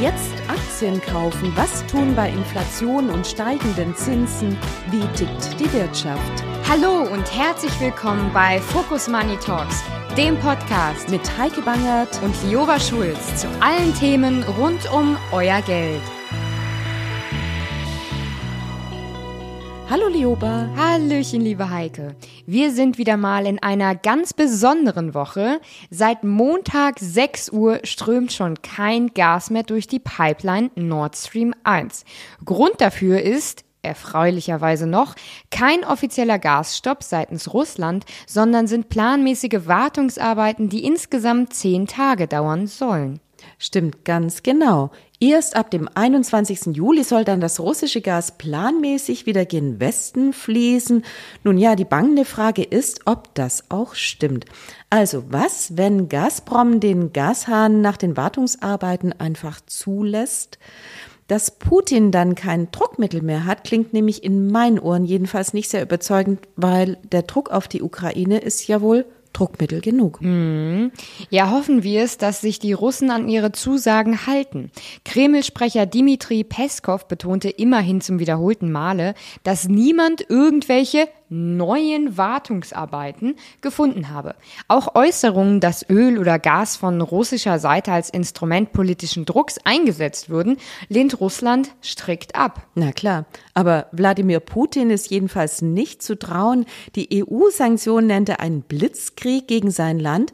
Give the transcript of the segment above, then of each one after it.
Jetzt Aktien kaufen. Was tun bei Inflation und steigenden Zinsen? Wie tickt die Wirtschaft? Hallo und herzlich willkommen bei Focus Money Talks, dem Podcast Mit Heike Bangert und Lioba Schulz zu allen Themen rund um euer Geld. Hallo Lioba. Hallöchen, liebe Heike. Wir sind wieder mal in einer ganz besonderen Woche. Seit Montag 6 Uhr strömt schon kein Gas mehr durch die Pipeline Nord Stream 1. Grund dafür ist, erfreulicherweise noch, kein offizieller Gasstopp seitens Russland, sondern sind planmäßige Wartungsarbeiten, die insgesamt zehn Tage dauern sollen. Stimmt ganz genau. Erst ab dem 21. Juli soll dann das russische Gas planmäßig wieder gen Westen fließen. Nun ja, die bangende Frage ist, ob das auch stimmt. Also was, wenn Gazprom den Gashahn nach den Wartungsarbeiten einfach zulässt? Dass Putin dann kein Druckmittel mehr hat, klingt nämlich in meinen Ohren jedenfalls nicht sehr überzeugend, weil der Druck auf die Ukraine ist ja wohl Druckmittel genug. Mhm. Ja, hoffen wir es, dass sich die Russen an ihre Zusagen halten. Kreml-Sprecher Dmitri Peskov betonte immerhin zum wiederholten Male, dass niemand irgendwelche neuen Wartungsarbeiten gefunden habe. Auch Äußerungen, dass Öl oder Gas von russischer Seite als Instrument politischen Drucks eingesetzt würden, lehnt Russland strikt ab. Na klar, aber Wladimir Putin ist jedenfalls nicht zu trauen. Die EU-Sanktionen nennt er einen Blitzkrieg gegen sein Land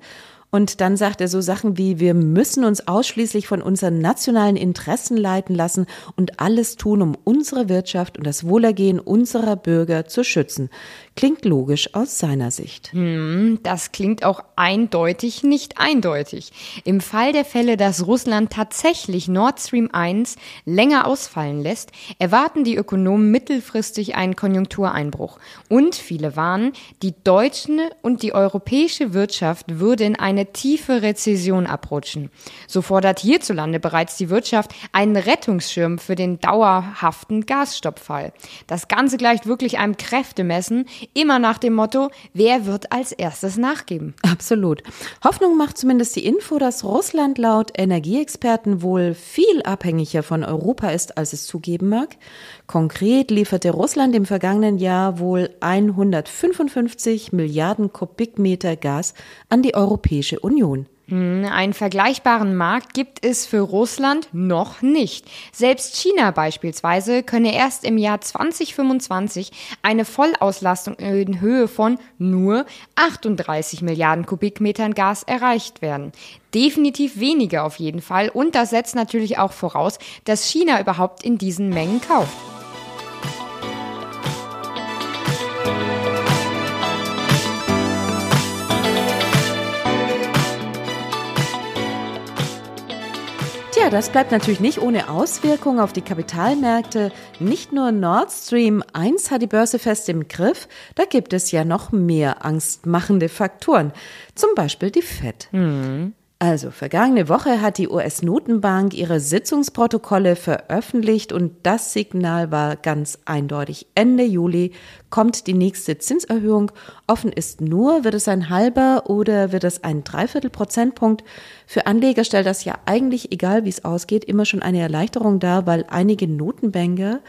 und dann sagt er so Sachen wie, wir müssen uns ausschließlich von unseren nationalen Interessen leiten lassen und alles tun, um unsere Wirtschaft und das Wohlergehen unserer Bürger zu schützen. Klingt logisch aus seiner Sicht. Hm, das klingt auch eindeutig nicht eindeutig. Im Fall der Fälle, dass Russland tatsächlich Nord Stream 1 länger ausfallen lässt, erwarten die Ökonomen mittelfristig einen Konjunktureinbruch. Und viele warnen, die deutsche und die europäische Wirtschaft würde in eine tiefe Rezession abrutschen. So fordert hierzulande bereits die Wirtschaft einen Rettungsschirm für den dauerhaften Gasstoppfall. Das Ganze gleicht wirklich einem Kräftemessen, Immer nach dem Motto, wer wird als erstes nachgeben? Absolut. Hoffnung macht zumindest die Info, dass Russland laut Energieexperten wohl viel abhängiger von Europa ist, als es zugeben mag. Konkret lieferte Russland im vergangenen Jahr wohl 155 Milliarden Kubikmeter Gas an die Europäische Union. Hm, einen vergleichbaren Markt gibt es für Russland noch nicht. Selbst China beispielsweise könne erst im Jahr 2025 eine Vollauslastung in Höhe von nur 38 Milliarden Kubikmetern Gas erreicht werden. Definitiv weniger auf jeden Fall und das setzt natürlich auch voraus, dass China überhaupt in diesen Mengen kauft. Tja, das bleibt natürlich nicht ohne Auswirkungen auf die Kapitalmärkte. Nicht nur Nord Stream 1 hat die Börse fest im Griff, da gibt es ja noch mehr angstmachende Faktoren. Zum Beispiel die FED. Mhm. Also, vergangene Woche hat die US-Notenbank ihre Sitzungsprotokolle veröffentlicht und das Signal war ganz eindeutig. Ende Juli kommt die nächste Zinserhöhung. Offen ist nur, wird es ein halber oder wird es ein Dreiviertel Prozentpunkt. Für Anleger stellt das ja eigentlich, egal wie es ausgeht, immer schon eine Erleichterung dar, weil einige Notenbanker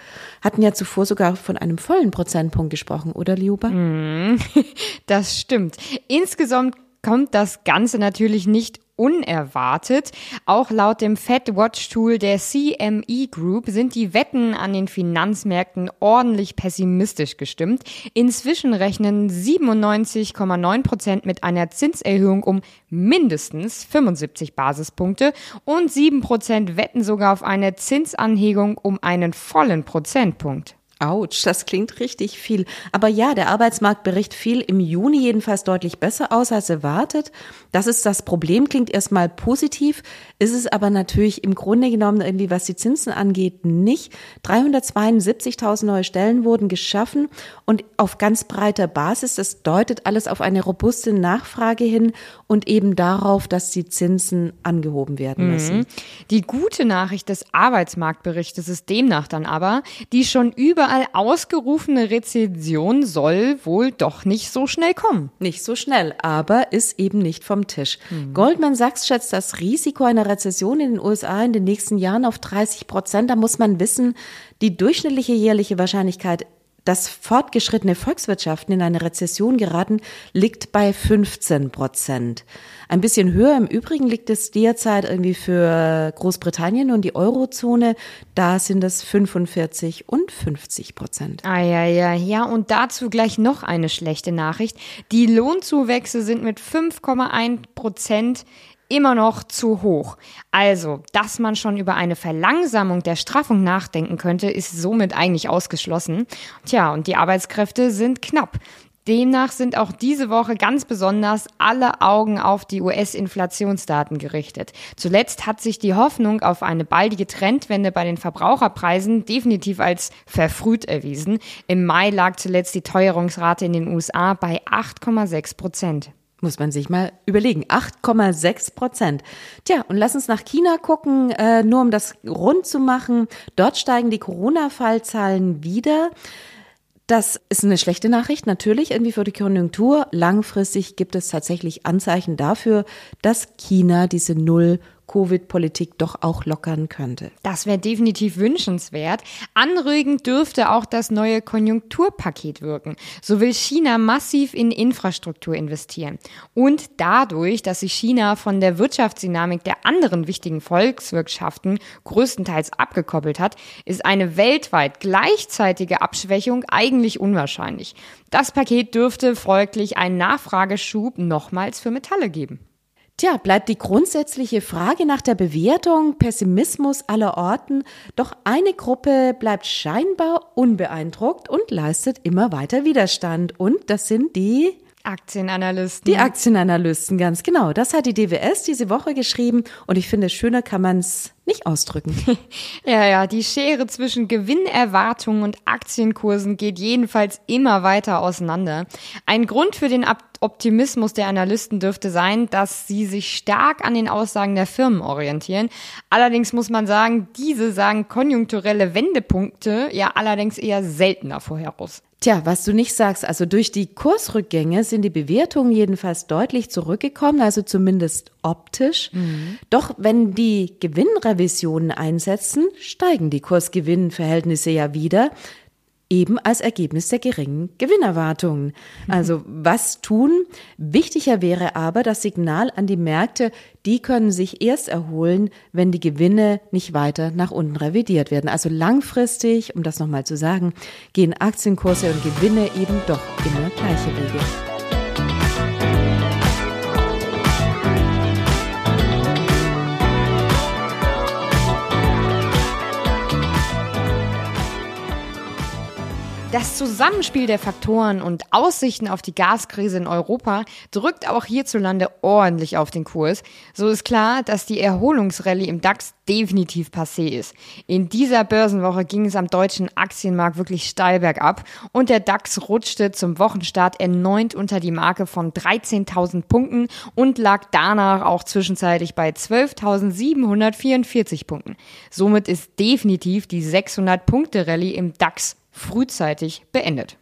hatten ja zuvor sogar von einem vollen Prozentpunkt gesprochen, oder Liuba? Mm, das stimmt. Insgesamt kommt das Ganze natürlich nicht unerwartet. Auch laut dem Fed Watch Tool der CME Group sind die Wetten an den Finanzmärkten ordentlich pessimistisch gestimmt. Inzwischen rechnen 97,9 Prozent mit einer Zinserhöhung um mindestens 75 Basispunkte und 7 Prozent wetten sogar auf eine Zinsanhegung um einen vollen Prozentpunkt. Autsch, das klingt richtig viel. Aber ja, der Arbeitsmarktbericht fiel im Juni jedenfalls deutlich besser aus als erwartet. Das ist das Problem, klingt erstmal positiv, ist es aber natürlich im Grunde genommen irgendwie, was die Zinsen angeht, nicht. 372.000 neue Stellen wurden geschaffen und auf ganz breiter Basis. Das deutet alles auf eine robuste Nachfrage hin und eben darauf, dass die Zinsen angehoben werden müssen. Mhm. Die gute Nachricht des Arbeitsmarktberichtes ist demnach dann aber, die schon über überall ausgerufene Rezession soll wohl doch nicht so schnell kommen. Nicht so schnell, aber ist eben nicht vom Tisch. Mhm. Goldman Sachs schätzt das Risiko einer Rezession in den USA in den nächsten Jahren auf 30 Prozent. Da muss man wissen, die durchschnittliche jährliche Wahrscheinlichkeit dass fortgeschrittene Volkswirtschaften in eine Rezession geraten, liegt bei 15 Prozent. Ein bisschen höher im Übrigen liegt es derzeit irgendwie für Großbritannien und die Eurozone. Da sind es 45 und 50 Prozent. Ah, ja, ja, ja. Und dazu gleich noch eine schlechte Nachricht. Die Lohnzuwächse sind mit 5,1 Prozent immer noch zu hoch. Also, dass man schon über eine Verlangsamung der Straffung nachdenken könnte, ist somit eigentlich ausgeschlossen. Tja, und die Arbeitskräfte sind knapp. Demnach sind auch diese Woche ganz besonders alle Augen auf die US-Inflationsdaten gerichtet. Zuletzt hat sich die Hoffnung auf eine baldige Trendwende bei den Verbraucherpreisen definitiv als verfrüht erwiesen. Im Mai lag zuletzt die Teuerungsrate in den USA bei 8,6 Prozent. Muss man sich mal überlegen. 8,6 Prozent. Tja, und lass uns nach China gucken, äh, nur um das rund zu machen. Dort steigen die Corona-Fallzahlen wieder. Das ist eine schlechte Nachricht, natürlich, irgendwie für die Konjunktur. Langfristig gibt es tatsächlich Anzeichen dafür, dass China diese Null Covid-Politik doch auch lockern könnte. Das wäre definitiv wünschenswert. Anregend dürfte auch das neue Konjunkturpaket wirken. So will China massiv in Infrastruktur investieren. Und dadurch, dass sich China von der Wirtschaftsdynamik der anderen wichtigen Volkswirtschaften größtenteils abgekoppelt hat, ist eine weltweit gleichzeitige Abschwächung eigentlich unwahrscheinlich. Das Paket dürfte folglich einen Nachfrageschub nochmals für Metalle geben. Tja, bleibt die grundsätzliche Frage nach der Bewertung, Pessimismus aller Orten, doch eine Gruppe bleibt scheinbar unbeeindruckt und leistet immer weiter Widerstand. Und das sind die Aktienanalysten. Die Aktienanalysten, ganz genau. Das hat die DWS diese Woche geschrieben und ich finde, schöner kann man es nicht ausdrücken. ja, ja, die Schere zwischen Gewinnerwartungen und Aktienkursen geht jedenfalls immer weiter auseinander. Ein Grund für den Optimismus der Analysten dürfte sein, dass sie sich stark an den Aussagen der Firmen orientieren. Allerdings muss man sagen, diese sagen konjunkturelle Wendepunkte ja allerdings eher seltener voraus. Tja, was du nicht sagst, also durch die Kursrückgänge sind die Bewertungen jedenfalls deutlich zurückgekommen, also zumindest optisch. Mhm. Doch wenn die Gewinnrevisionen einsetzen, steigen die Kursgewinnverhältnisse ja wieder eben als Ergebnis der geringen Gewinnerwartungen. Also was tun? Wichtiger wäre aber das Signal an die Märkte, die können sich erst erholen, wenn die Gewinne nicht weiter nach unten revidiert werden. Also langfristig, um das nochmal zu sagen, gehen Aktienkurse und Gewinne eben doch immer gleiche Wege. Das Zusammenspiel der Faktoren und Aussichten auf die Gaskrise in Europa drückt auch hierzulande ordentlich auf den Kurs. So ist klar, dass die Erholungsrallye im DAX definitiv passé ist. In dieser Börsenwoche ging es am deutschen Aktienmarkt wirklich steil bergab und der DAX rutschte zum Wochenstart erneut unter die Marke von 13.000 Punkten und lag danach auch zwischenzeitlich bei 12.744 Punkten. Somit ist definitiv die 600-Punkte-Rallye im DAX frühzeitig beendet.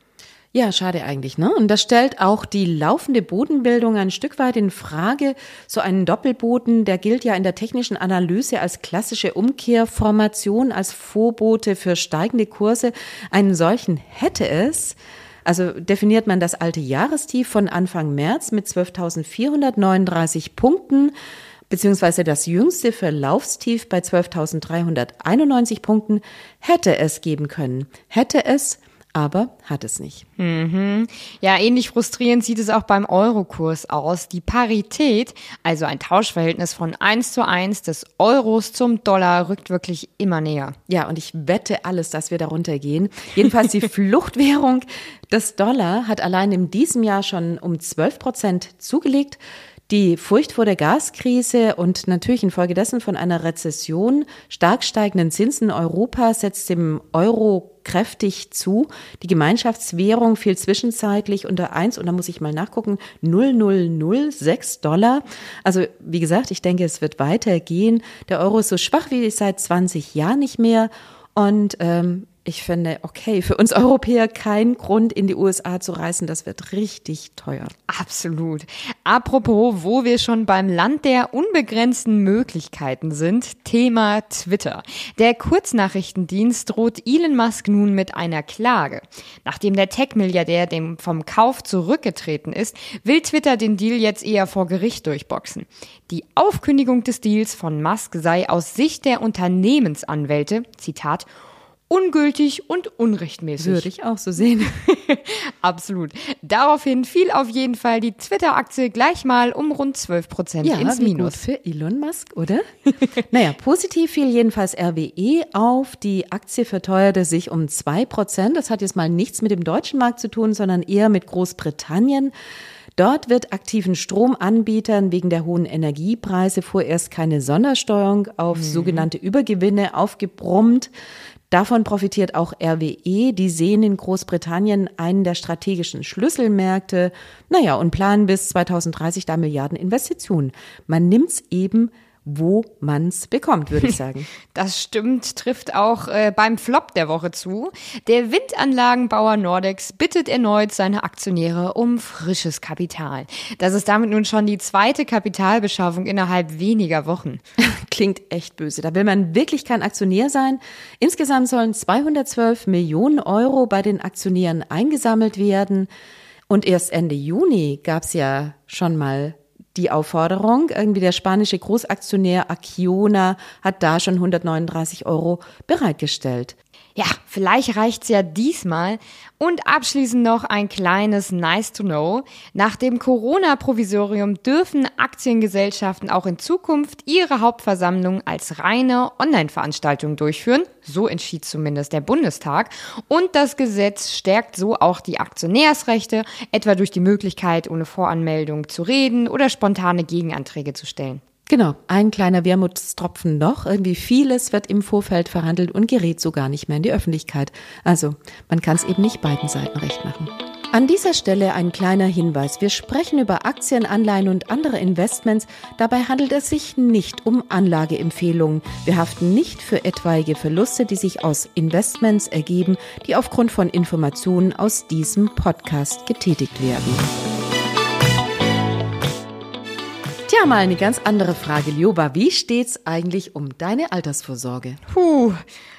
Ja, schade eigentlich, ne? Und das stellt auch die laufende Bodenbildung ein Stück weit in Frage. So ein Doppelboden, der gilt ja in der technischen Analyse als klassische Umkehrformation, als Vorbote für steigende Kurse. Einen solchen hätte es. Also definiert man das alte Jahrestief von Anfang März mit 12.439 Punkten beziehungsweise das jüngste Verlaufstief bei 12.391 Punkten hätte es geben können. Hätte es, aber hat es nicht. Mhm. Ja, ähnlich frustrierend sieht es auch beim Eurokurs aus. Die Parität, also ein Tauschverhältnis von 1 zu 1 des Euros zum Dollar, rückt wirklich immer näher. Ja, und ich wette alles, dass wir darunter gehen. Jedenfalls die Fluchtwährung des Dollar hat allein in diesem Jahr schon um 12 Prozent zugelegt. Die Furcht vor der Gaskrise und natürlich infolgedessen von einer Rezession, stark steigenden Zinsen in Europa setzt dem Euro kräftig zu. Die Gemeinschaftswährung fiel zwischenzeitlich unter eins und da muss ich mal nachgucken, 0,006 Dollar. Also wie gesagt, ich denke, es wird weitergehen. Der Euro ist so schwach wie seit 20 Jahren nicht mehr und ähm, ich finde, okay, für uns Europäer kein Grund, in die USA zu reisen. Das wird richtig teuer. Absolut. Apropos, wo wir schon beim Land der unbegrenzten Möglichkeiten sind, Thema Twitter. Der Kurznachrichtendienst droht Elon Musk nun mit einer Klage. Nachdem der Tech-Milliardär dem vom Kauf zurückgetreten ist, will Twitter den Deal jetzt eher vor Gericht durchboxen. Die Aufkündigung des Deals von Musk sei aus Sicht der Unternehmensanwälte, Zitat, ungültig und unrechtmäßig. Würde ich auch so sehen. Absolut. Daraufhin fiel auf jeden Fall die Twitter-Aktie gleich mal um rund 12 Prozent ja, ins Minus. Gut für Elon Musk, oder? naja, positiv fiel jedenfalls RWE auf. Die Aktie verteuerte sich um 2 Prozent. Das hat jetzt mal nichts mit dem deutschen Markt zu tun, sondern eher mit Großbritannien. Dort wird aktiven Stromanbietern wegen der hohen Energiepreise vorerst keine Sondersteuerung auf mhm. sogenannte Übergewinne aufgebrummt. Davon profitiert auch RWE. Die sehen in Großbritannien einen der strategischen Schlüsselmärkte. Naja, und planen bis 2030 da Milliarden Investitionen. Man nimmt's eben wo man's bekommt, würde ich sagen. Das stimmt, trifft auch äh, beim Flop der Woche zu. Der Windanlagenbauer Nordex bittet erneut seine Aktionäre um frisches Kapital. Das ist damit nun schon die zweite Kapitalbeschaffung innerhalb weniger Wochen. Klingt echt böse. Da will man wirklich kein Aktionär sein. Insgesamt sollen 212 Millionen Euro bei den Aktionären eingesammelt werden. Und erst Ende Juni gab's ja schon mal die Aufforderung. Irgendwie der spanische Großaktionär Acciona hat da schon 139 Euro bereitgestellt. Ja, vielleicht reicht's ja diesmal. Und abschließend noch ein kleines Nice to Know. Nach dem Corona-Provisorium dürfen Aktiengesellschaften auch in Zukunft ihre Hauptversammlung als reine Online-Veranstaltung durchführen. So entschied zumindest der Bundestag. Und das Gesetz stärkt so auch die Aktionärsrechte, etwa durch die Möglichkeit, ohne Voranmeldung zu reden oder spontane Gegenanträge zu stellen. Genau, ein kleiner Wermutstropfen noch. Irgendwie vieles wird im Vorfeld verhandelt und gerät so gar nicht mehr in die Öffentlichkeit. Also, man kann es eben nicht beiden Seiten recht machen. An dieser Stelle ein kleiner Hinweis. Wir sprechen über Aktien, Anleihen und andere Investments. Dabei handelt es sich nicht um Anlageempfehlungen. Wir haften nicht für etwaige Verluste, die sich aus Investments ergeben, die aufgrund von Informationen aus diesem Podcast getätigt werden. Tja, mal eine ganz andere Frage, Lioba. Wie steht's eigentlich um deine Altersvorsorge? Puh,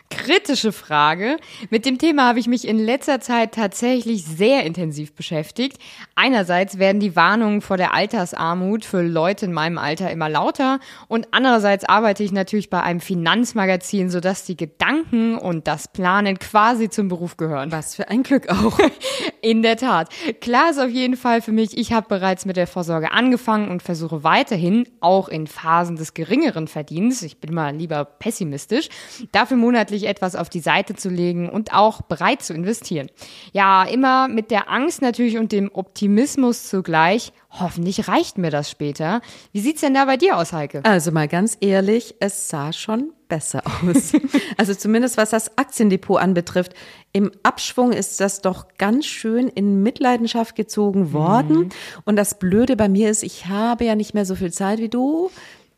kritische Frage. Mit dem Thema habe ich mich in letzter Zeit tatsächlich sehr intensiv beschäftigt. Einerseits werden die Warnungen vor der Altersarmut für Leute in meinem Alter immer lauter und andererseits arbeite ich natürlich bei einem Finanzmagazin, sodass die Gedanken und das Planen quasi zum Beruf gehören. Was für ein Glück auch. In der Tat. Klar ist auf jeden Fall für mich, ich habe bereits mit der Vorsorge angefangen und versuche weiterhin, auch in Phasen des geringeren Verdienens, ich bin mal lieber pessimistisch, dafür monatlich monatlich etwas auf die Seite zu legen und auch bereit zu investieren. Ja, immer mit der Angst natürlich und dem Optimismus zugleich. Hoffentlich reicht mir das später. Wie sieht's denn da bei dir aus, Heike? Also mal ganz ehrlich, es sah schon besser aus. also zumindest was das Aktiendepot anbetrifft. Im Abschwung ist das doch ganz schön in Mitleidenschaft gezogen worden. Mhm. Und das Blöde bei mir ist, ich habe ja nicht mehr so viel Zeit wie du.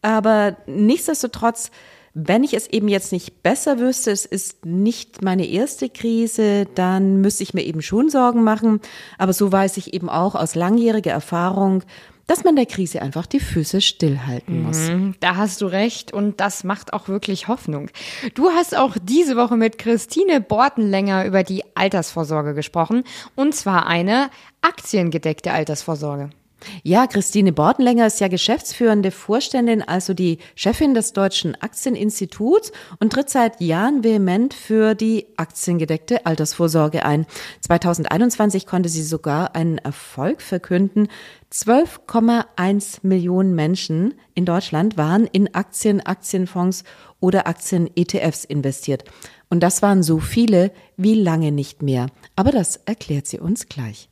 Aber nichtsdestotrotz wenn ich es eben jetzt nicht besser wüsste, es ist nicht meine erste Krise, dann müsste ich mir eben schon Sorgen machen. Aber so weiß ich eben auch aus langjähriger Erfahrung, dass man der Krise einfach die Füße stillhalten muss. Mhm, da hast du recht und das macht auch wirklich Hoffnung. Du hast auch diese Woche mit Christine Bortenlänger über die Altersvorsorge gesprochen und zwar eine aktiengedeckte Altersvorsorge. Ja, Christine Bordenlänger ist ja geschäftsführende Vorständin, also die Chefin des Deutschen Aktieninstituts und tritt seit Jahren vehement für die aktiengedeckte Altersvorsorge ein. 2021 konnte sie sogar einen Erfolg verkünden. 12,1 Millionen Menschen in Deutschland waren in Aktien, Aktienfonds oder Aktien-ETFs investiert. Und das waren so viele wie lange nicht mehr. Aber das erklärt sie uns gleich.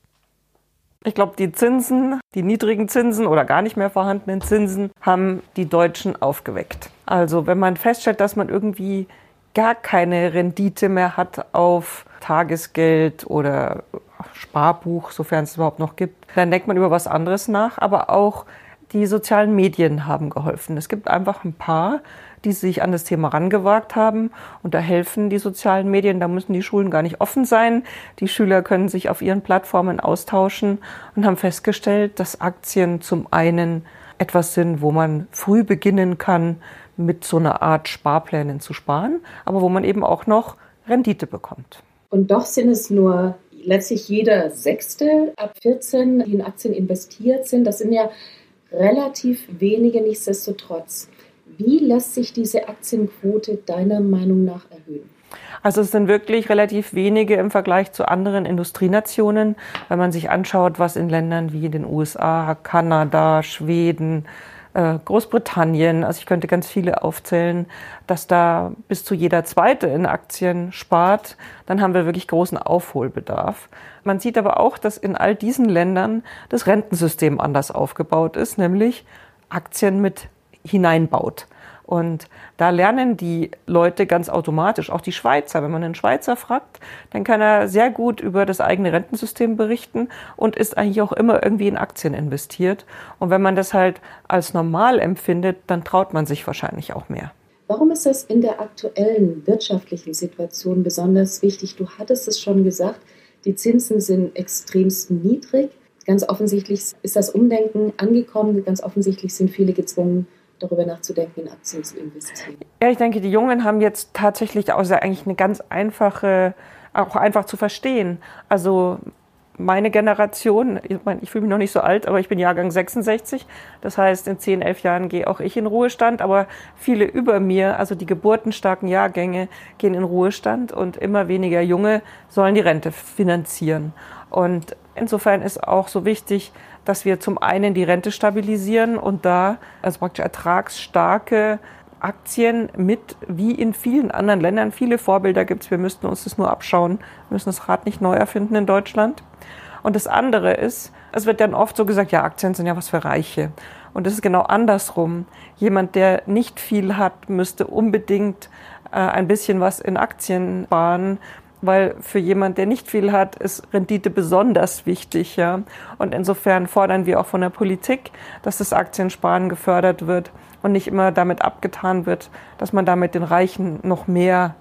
Ich glaube, die Zinsen, die niedrigen Zinsen oder gar nicht mehr vorhandenen Zinsen haben die Deutschen aufgeweckt. Also wenn man feststellt, dass man irgendwie gar keine Rendite mehr hat auf Tagesgeld oder Sparbuch, sofern es überhaupt noch gibt, dann denkt man über was anderes nach. Aber auch Die sozialen Medien haben geholfen. Es gibt einfach ein paar, die sich an das Thema rangewagt haben. Und da helfen die sozialen Medien. Da müssen die Schulen gar nicht offen sein. Die Schüler können sich auf ihren Plattformen austauschen und haben festgestellt, dass Aktien zum einen etwas sind, wo man früh beginnen kann, mit so einer Art Sparplänen zu sparen, aber wo man eben auch noch Rendite bekommt. Und doch sind es nur letztlich jeder Sechste ab 14, die in Aktien investiert sind. Das sind ja relativ wenige nichtsdestotrotz. Wie lässt sich diese Aktienquote deiner Meinung nach erhöhen? Also es sind wirklich relativ wenige im Vergleich zu anderen Industrienationen. Wenn man sich anschaut, was in Ländern wie den USA, Kanada, Schweden, äh, Großbritannien, also ich könnte ganz viele aufzählen, dass da bis zu jeder zweite in Aktien spart, dann haben wir wirklich großen Aufholbedarf. Man sieht aber auch, dass in all diesen Ländern das Rentensystem anders aufgebaut ist, nämlich Aktien mit hineinbaut. Und da lernen die Leute ganz automatisch, auch die Schweizer. Wenn man einen Schweizer fragt, dann kann er sehr gut über das eigene Rentensystem berichten und ist eigentlich auch immer irgendwie in Aktien investiert. Und wenn man das halt als normal empfindet, dann traut man sich wahrscheinlich auch mehr. Warum ist das in der aktuellen wirtschaftlichen Situation besonders wichtig? Du hattest es schon gesagt, die Zinsen sind extremst niedrig. Ganz offensichtlich ist das Umdenken angekommen. Ganz offensichtlich sind viele gezwungen, darüber nachzudenken, in Aktien zu investieren. Ja, ich denke, die Jungen haben jetzt tatsächlich auch eigentlich eine ganz einfache, auch einfach zu verstehen. Also meine Generation, ich, meine, ich fühle mich noch nicht so alt, aber ich bin Jahrgang 66. Das heißt, in 10, 11 Jahren gehe auch ich in Ruhestand. Aber viele über mir, also die geburtenstarken Jahrgänge, gehen in Ruhestand und immer weniger Junge sollen die Rente finanzieren. Und insofern ist auch so wichtig, dass wir zum einen die Rente stabilisieren und da also praktisch ertragsstarke Aktien mit, wie in vielen anderen Ländern, viele Vorbilder gibt es, wir müssten uns das nur abschauen, wir müssen das Rad nicht neu erfinden in Deutschland. Und das andere ist, es wird dann oft so gesagt, ja, Aktien sind ja was für Reiche. Und das ist genau andersrum. Jemand, der nicht viel hat, müsste unbedingt äh, ein bisschen was in Aktien sparen, weil für jemand, der nicht viel hat, ist Rendite besonders wichtig, ja. Und insofern fordern wir auch von der Politik, dass das Aktiensparen gefördert wird und nicht immer damit abgetan wird, dass man damit den Reichen noch mehr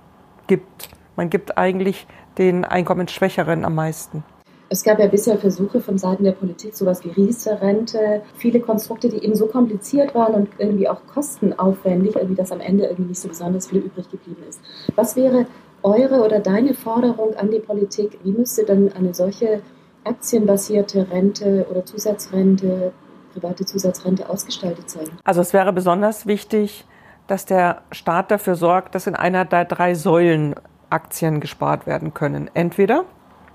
gibt. Man gibt eigentlich den Einkommensschwächeren am meisten. Es gab ja bisher Versuche von Seiten der Politik, sowas wie Riester-Rente, viele Konstrukte, die eben so kompliziert waren und irgendwie auch kostenaufwendig, irgendwie dass am Ende irgendwie nicht so besonders viel übrig geblieben ist. Was wäre eure oder deine Forderung an die Politik? Wie müsste denn eine solche aktienbasierte Rente oder Zusatzrente, private Zusatzrente ausgestaltet sein? Also es wäre besonders wichtig, dass der Staat dafür sorgt, dass in einer der drei Säulen Aktien gespart werden können. Entweder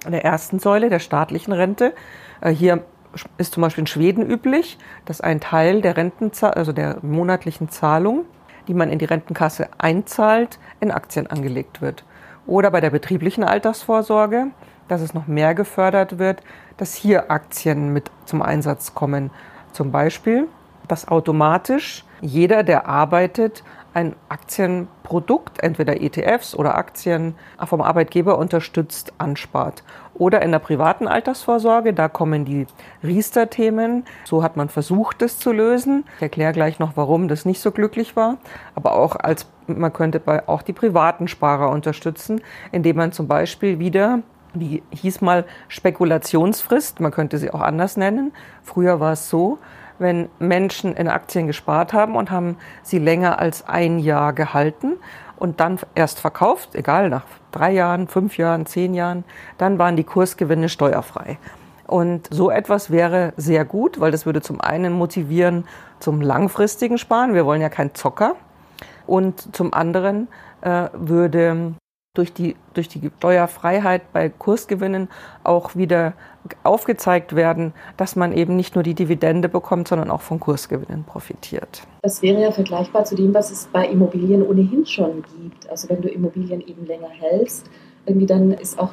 in der ersten Säule der staatlichen Rente. Äh, hier ist zum Beispiel in Schweden üblich, dass ein Teil der Rentenzahl, also der monatlichen Zahlung, die man in die Rentenkasse einzahlt, in Aktien angelegt wird. Oder bei der betrieblichen Altersvorsorge, dass es noch mehr gefördert wird, dass hier Aktien mit zum Einsatz kommen. Zum Beispiel, dass automatisch jeder, der arbeitet, ein Aktienprodukt, entweder ETFs oder Aktien vom Arbeitgeber unterstützt, anspart. Oder in der privaten Altersvorsorge, da kommen die Riester-Themen. So hat man versucht, das zu lösen. Ich erkläre gleich noch, warum das nicht so glücklich war. Aber auch als, man könnte auch die privaten Sparer unterstützen, indem man zum Beispiel wieder die hieß mal Spekulationsfrist, man könnte sie auch anders nennen. Früher war es so, wenn Menschen in Aktien gespart haben und haben sie länger als ein Jahr gehalten und dann erst verkauft, egal nach drei Jahren, fünf Jahren, zehn Jahren, dann waren die Kursgewinne steuerfrei. Und so etwas wäre sehr gut, weil das würde zum einen motivieren zum langfristigen Sparen. Wir wollen ja kein Zocker. Und zum anderen äh, würde durch die, durch die Steuerfreiheit bei Kursgewinnen auch wieder aufgezeigt werden, dass man eben nicht nur die Dividende bekommt, sondern auch von Kursgewinnen profitiert. Das wäre ja vergleichbar zu dem, was es bei Immobilien ohnehin schon gibt. Also wenn du Immobilien eben länger hältst, irgendwie dann ist auch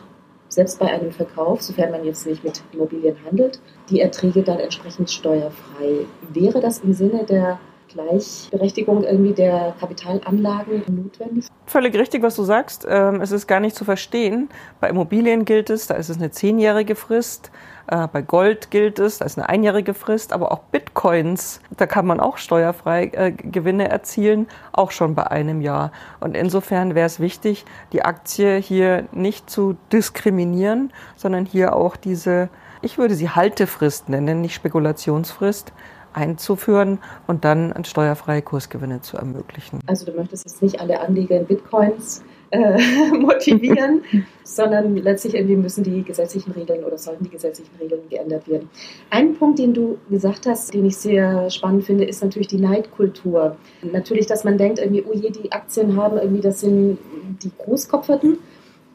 selbst bei einem Verkauf, sofern man jetzt nicht mit Immobilien handelt, die Erträge dann entsprechend steuerfrei. Wäre das im Sinne der Gleichberechtigung irgendwie der Kapitalanlagen notwendig? Völlig richtig, was du sagst. Ähm, es ist gar nicht zu verstehen. Bei Immobilien gilt es, da ist es eine zehnjährige Frist. Äh, bei Gold gilt es, da ist eine einjährige Frist, aber auch Bitcoins, da kann man auch steuerfrei äh, Gewinne erzielen, auch schon bei einem Jahr. Und insofern wäre es wichtig, die Aktie hier nicht zu diskriminieren, sondern hier auch diese, ich würde sie Haltefrist nennen, nicht Spekulationsfrist, einzuführen und dann steuerfreie Kursgewinne zu ermöglichen. Also du möchtest jetzt nicht alle Anleger in Bitcoins äh, motivieren, sondern letztlich irgendwie müssen die gesetzlichen Regeln oder sollten die gesetzlichen Regeln geändert werden. Ein Punkt, den du gesagt hast, den ich sehr spannend finde, ist natürlich die Neidkultur. Natürlich, dass man denkt, irgendwie, oh je, die Aktien haben irgendwie, das sind die Großkopferten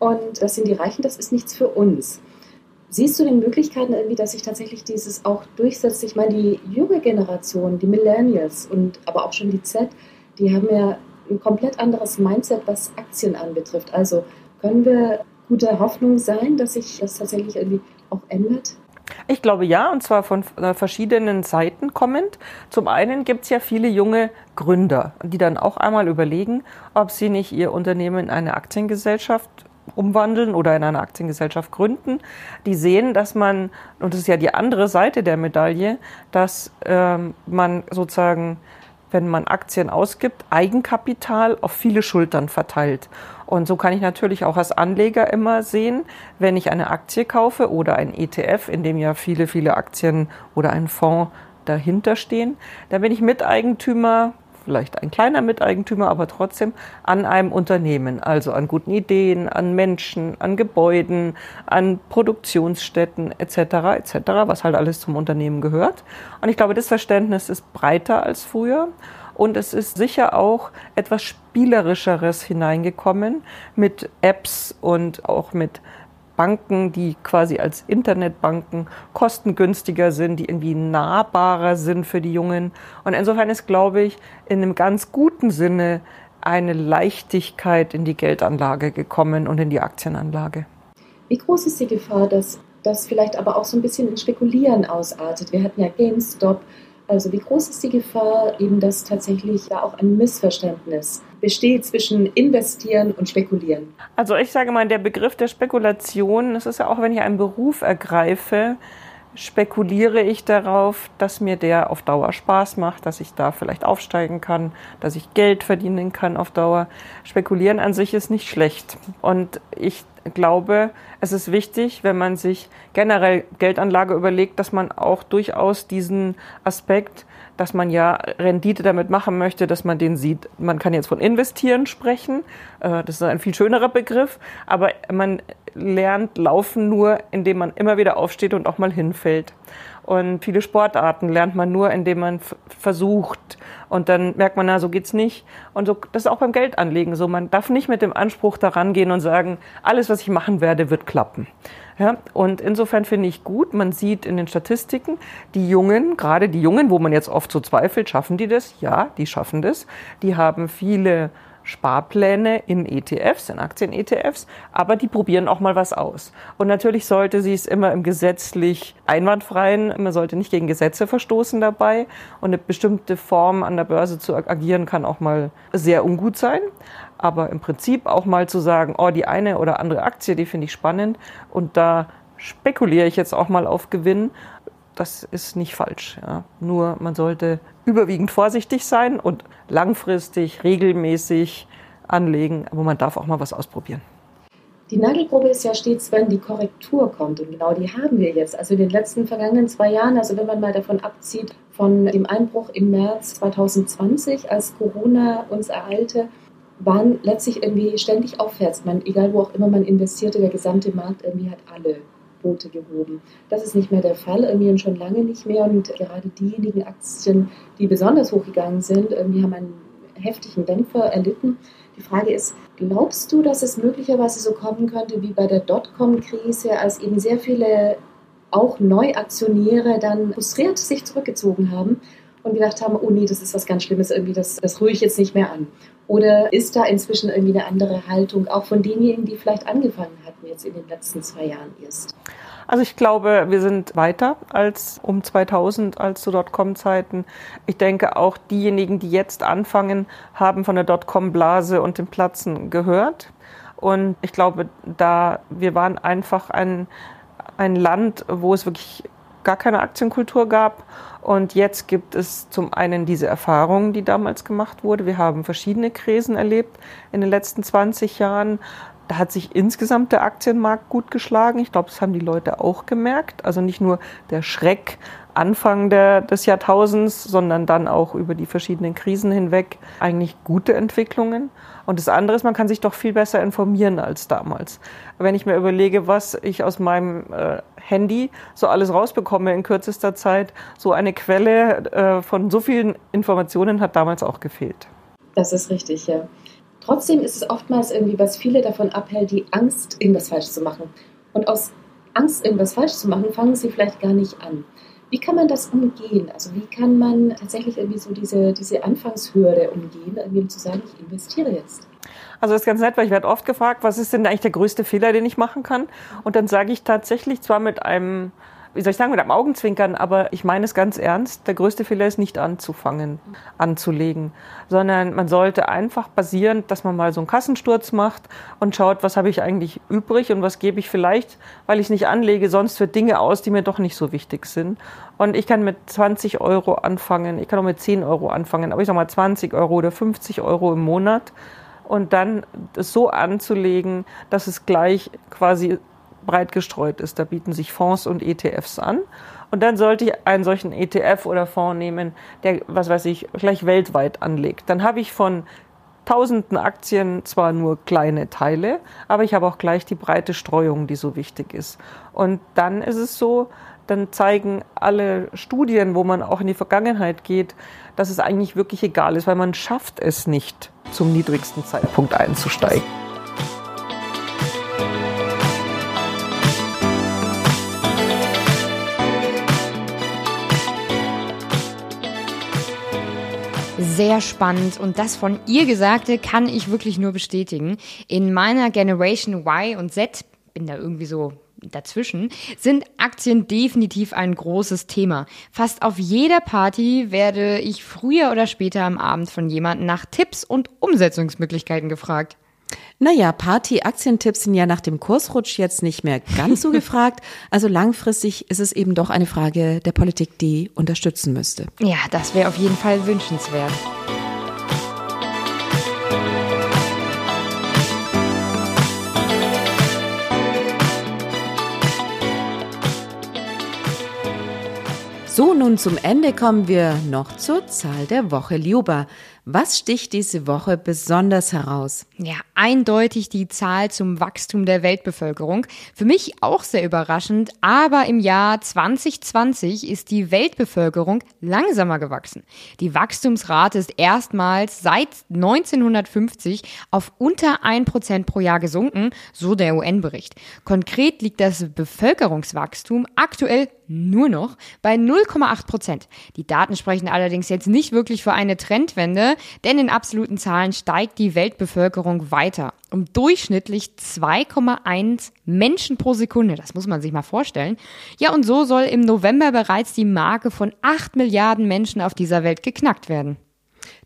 und das sind die Reichen, das ist nichts für uns. Siehst du die Möglichkeiten irgendwie, dass sich tatsächlich dieses auch durchsetzt? Ich meine, die junge Generation, die Millennials und aber auch schon die Z, die haben ja ein komplett anderes Mindset, was Aktien anbetrifft. Also können wir guter Hoffnung sein, dass sich das tatsächlich irgendwie auch ändert? Ich glaube ja, und zwar von äh, verschiedenen Seiten kommend. Zum einen gibt es ja viele junge Gründer, die dann auch einmal überlegen, ob sie nicht ihr Unternehmen in eine Aktiengesellschaft umwandeln oder in eine Aktiengesellschaft gründen, die sehen, dass man, und das ist ja die andere Seite der Medaille, dass ähm, man sozusagen, wenn man Aktien ausgibt, Eigenkapital auf viele Schultern verteilt. Und so kann ich natürlich auch als Anleger immer sehen, wenn ich eine Aktie kaufe oder ein ETF, in dem ja viele, viele Aktien oder ein Fonds dahinter stehen, dann bin ich Miteigentümer vielleicht ein kleiner Miteigentümer, aber trotzdem an einem Unternehmen, also an guten Ideen, an Menschen, an Gebäuden, an Produktionsstätten etc. etc., was halt alles zum Unternehmen gehört. Und ich glaube, das Verständnis ist breiter als früher. Und es ist sicher auch etwas Spielerischeres hineingekommen mit Apps und auch mit Banken, die quasi als Internetbanken kostengünstiger sind, die irgendwie nahbarer sind für die Jungen. Und insofern ist, glaube ich, in einem ganz guten Sinne eine Leichtigkeit in die Geldanlage gekommen und in die Aktienanlage. Wie groß ist die Gefahr, dass das vielleicht aber auch so ein bisschen in Spekulieren ausartet? Wir hatten ja GameStop. Also wie groß ist die Gefahr, eben dass tatsächlich da auch ein Missverständnis besteht zwischen investieren und spekulieren? Also ich sage mal, der Begriff der Spekulation, das ist ja auch, wenn ich einen Beruf ergreife, spekuliere ich darauf, dass mir der auf Dauer Spaß macht, dass ich da vielleicht aufsteigen kann, dass ich Geld verdienen kann auf Dauer. Spekulieren an sich ist nicht schlecht. Und ich glaube, es ist wichtig, wenn man sich generell Geldanlage überlegt, dass man auch durchaus diesen Aspekt dass man ja Rendite damit machen möchte, dass man den sieht. Man kann jetzt von investieren sprechen, äh, das ist ein viel schönerer Begriff, aber man lernt laufen nur, indem man immer wieder aufsteht und auch mal hinfällt. Und viele Sportarten lernt man nur, indem man versucht. Und dann merkt man, na, so geht's nicht. Und so, das ist auch beim Geldanlegen so. Man darf nicht mit dem Anspruch daran gehen und sagen, alles, was ich machen werde, wird klappen. Ja, und insofern finde ich gut, man sieht in den Statistiken, die Jungen, gerade die Jungen, wo man jetzt oft so zweifelt, schaffen die das? Ja, die schaffen das. Die haben viele Sparpläne in ETFs, in Aktien-ETFs, aber die probieren auch mal was aus. Und natürlich sollte sie es immer im gesetzlich einwandfreien, man sollte nicht gegen Gesetze verstoßen dabei. Und eine bestimmte Form an der Börse zu agieren kann auch mal sehr ungut sein. Aber im Prinzip auch mal zu sagen, oh, die eine oder andere Aktie, die finde ich spannend und da spekuliere ich jetzt auch mal auf Gewinn das ist nicht falsch. Ja. Nur man sollte überwiegend vorsichtig sein und langfristig, regelmäßig anlegen, aber man darf auch mal was ausprobieren. Die Nagelprobe ist ja stets, wenn die Korrektur kommt. Und genau die haben wir jetzt. Also in den letzten vergangenen zwei Jahren, also wenn man mal davon abzieht, von dem Einbruch im März 2020, als Corona uns ereilte, waren letztlich irgendwie ständig aufwärts. Man, egal wo auch immer man investierte, der gesamte Markt irgendwie hat alle Quote gehoben. Das ist nicht mehr der Fall, irgendwie und schon lange nicht mehr. Und gerade diejenigen Aktien, die besonders hochgegangen sind, irgendwie haben einen heftigen Dämpfer erlitten. Die Frage ist, glaubst du, dass es möglicherweise so kommen könnte wie bei der Dotcom-Krise, als eben sehr viele auch Neuaktionäre dann frustriert sich zurückgezogen haben und gedacht haben, oh nee, das ist was ganz Schlimmes, irgendwie, das, das rühre ich jetzt nicht mehr an. Oder ist da inzwischen irgendwie eine andere Haltung, auch von denjenigen, die vielleicht angefangen hatten jetzt in den letzten zwei Jahren erst? Also ich glaube, wir sind weiter als um 2000, als zu Dotcom-Zeiten. Ich denke, auch diejenigen, die jetzt anfangen, haben von der Dotcom-Blase und dem Platzen gehört. Und ich glaube, da wir waren einfach ein ein Land, wo es wirklich gar keine Aktienkultur gab. Und jetzt gibt es zum einen diese Erfahrungen, die damals gemacht wurde. Wir haben verschiedene Krisen erlebt in den letzten 20 Jahren. Da hat sich insgesamt der Aktienmarkt gut geschlagen. Ich glaube, das haben die Leute auch gemerkt. Also nicht nur der Schreck Anfang der, des Jahrtausends, sondern dann auch über die verschiedenen Krisen hinweg eigentlich gute Entwicklungen. Und das andere ist, man kann sich doch viel besser informieren als damals. Wenn ich mir überlege, was ich aus meinem äh, Handy so alles rausbekomme in kürzester Zeit, so eine Quelle äh, von so vielen Informationen hat damals auch gefehlt. Das ist richtig, ja. Trotzdem ist es oftmals irgendwie, was viele davon abhält, die Angst, irgendwas falsch zu machen. Und aus Angst, irgendwas falsch zu machen, fangen sie vielleicht gar nicht an. Wie kann man das umgehen? Also wie kann man tatsächlich irgendwie so diese, diese Anfangshürde umgehen, irgendwie zu sagen, ich investiere jetzt? Also das ist ganz nett, weil ich werde oft gefragt, was ist denn eigentlich der größte Fehler, den ich machen kann? Und dann sage ich tatsächlich zwar mit einem wie soll ich sagen, mit einem Augenzwinkern, aber ich meine es ganz ernst. Der größte Fehler ist nicht anzufangen, anzulegen, sondern man sollte einfach basierend, dass man mal so einen Kassensturz macht und schaut, was habe ich eigentlich übrig und was gebe ich vielleicht, weil ich es nicht anlege, sonst für Dinge aus, die mir doch nicht so wichtig sind. Und ich kann mit 20 Euro anfangen, ich kann auch mit 10 Euro anfangen, aber ich sage mal 20 Euro oder 50 Euro im Monat und dann so anzulegen, dass es gleich quasi breit gestreut ist. Da bieten sich Fonds und ETFs an. Und dann sollte ich einen solchen ETF oder Fonds nehmen, der, was weiß ich, gleich weltweit anlegt. Dann habe ich von tausenden Aktien zwar nur kleine Teile, aber ich habe auch gleich die breite Streuung, die so wichtig ist. Und dann ist es so, dann zeigen alle Studien, wo man auch in die Vergangenheit geht, dass es eigentlich wirklich egal ist, weil man schafft es nicht, zum niedrigsten Zeitpunkt einzusteigen. Sehr spannend und das von ihr Gesagte kann ich wirklich nur bestätigen. In meiner Generation Y und Z, bin da irgendwie so dazwischen, sind Aktien definitiv ein großes Thema. Fast auf jeder Party werde ich früher oder später am Abend von jemandem nach Tipps und Umsetzungsmöglichkeiten gefragt. Naja, Party-Aktientipps sind ja nach dem Kursrutsch jetzt nicht mehr ganz so gefragt. Also langfristig ist es eben doch eine Frage der Politik, die unterstützen müsste. Ja, das wäre auf jeden Fall wünschenswert. So, nun zum Ende kommen wir noch zur Zahl der Woche. Liuba, was sticht diese Woche besonders heraus? Ja, eindeutig die Zahl zum Wachstum der Weltbevölkerung. Für mich auch sehr überraschend, aber im Jahr 2020 ist die Weltbevölkerung langsamer gewachsen. Die Wachstumsrate ist erstmals seit 1950 auf unter ein Prozent pro Jahr gesunken, so der UN-Bericht. Konkret liegt das Bevölkerungswachstum aktuell nur noch bei 0,8 Prozent. Die Daten sprechen allerdings jetzt nicht wirklich für eine Trendwende, denn in absoluten Zahlen steigt die Weltbevölkerung weiter um durchschnittlich 2,1 Menschen pro Sekunde. Das muss man sich mal vorstellen. Ja, und so soll im November bereits die Marke von 8 Milliarden Menschen auf dieser Welt geknackt werden.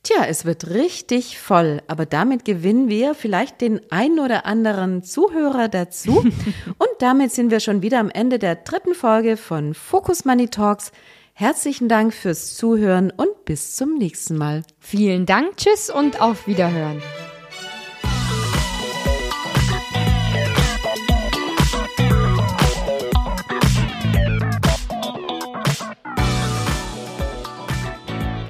Tja, es wird richtig voll, aber damit gewinnen wir vielleicht den ein oder anderen Zuhörer dazu. und damit sind wir schon wieder am Ende der dritten Folge von Focus Money Talks. Herzlichen Dank fürs Zuhören und bis zum nächsten Mal. Vielen Dank, tschüss und auf Wiederhören.